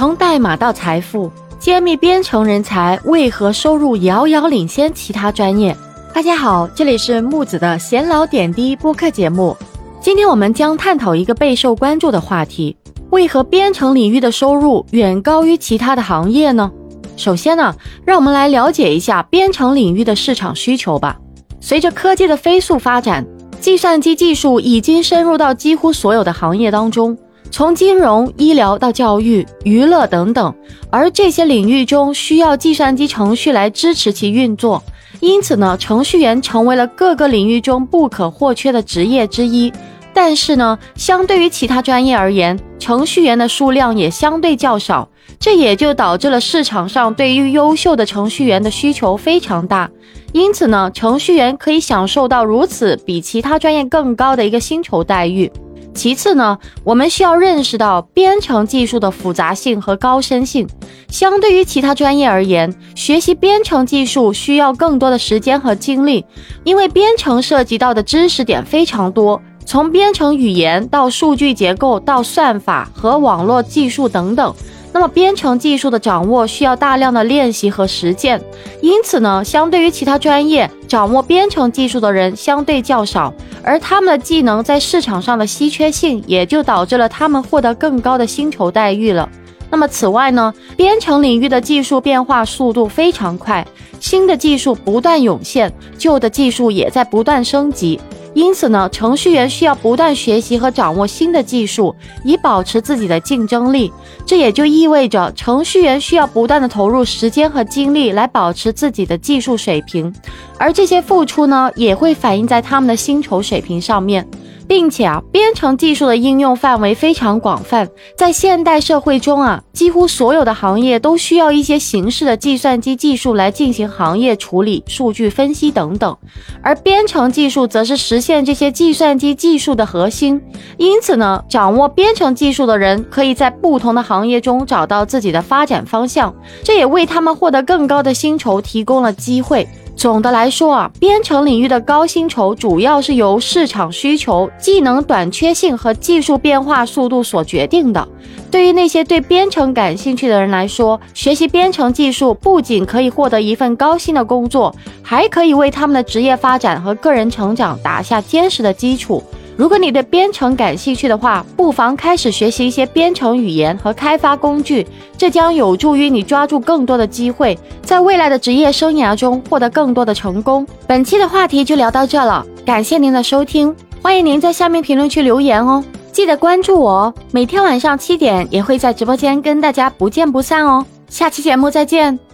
从代码到财富，揭秘编程人才为何收入遥遥领先其他专业。大家好，这里是木子的闲聊点滴播客节目。今天我们将探讨一个备受关注的话题：为何编程领域的收入远高于其他的行业呢？首先呢，让我们来了解一下编程领域的市场需求吧。随着科技的飞速发展，计算机技术已经深入到几乎所有的行业当中。从金融、医疗到教育、娱乐等等，而这些领域中需要计算机程序来支持其运作，因此呢，程序员成为了各个领域中不可或缺的职业之一。但是呢，相对于其他专业而言，程序员的数量也相对较少，这也就导致了市场上对于优秀的程序员的需求非常大。因此呢，程序员可以享受到如此比其他专业更高的一个薪酬待遇。其次呢，我们需要认识到编程技术的复杂性和高深性。相对于其他专业而言，学习编程技术需要更多的时间和精力，因为编程涉及到的知识点非常多，从编程语言到数据结构到算法和网络技术等等。那么，编程技术的掌握需要大量的练习和实践，因此呢，相对于其他专业，掌握编程技术的人相对较少，而他们的技能在市场上的稀缺性，也就导致了他们获得更高的薪酬待遇了。那么，此外呢，编程领域的技术变化速度非常快，新的技术不断涌现，旧的技术也在不断升级。因此呢，程序员需要不断学习和掌握新的技术，以保持自己的竞争力。这也就意味着，程序员需要不断的投入时间和精力来保持自己的技术水平，而这些付出呢，也会反映在他们的薪酬水平上面。并且啊，编程技术的应用范围非常广泛，在现代社会中啊，几乎所有的行业都需要一些形式的计算机技术来进行行业处理、数据分析等等，而编程技术则是实现这些计算机技术的核心。因此呢，掌握编程技术的人可以在不同的行业中找到自己的发展方向，这也为他们获得更高的薪酬提供了机会。总的来说啊，编程领域的高薪酬主要是由市场需求、技能短缺性和技术变化速度所决定的。对于那些对编程感兴趣的人来说，学习编程技术不仅可以获得一份高薪的工作，还可以为他们的职业发展和个人成长打下坚实的基础。如果你对编程感兴趣的话，不妨开始学习一些编程语言和开发工具，这将有助于你抓住更多的机会，在未来的职业生涯中获得更多的成功。本期的话题就聊到这了，感谢您的收听，欢迎您在下面评论区留言哦，记得关注我哦，每天晚上七点也会在直播间跟大家不见不散哦，下期节目再见。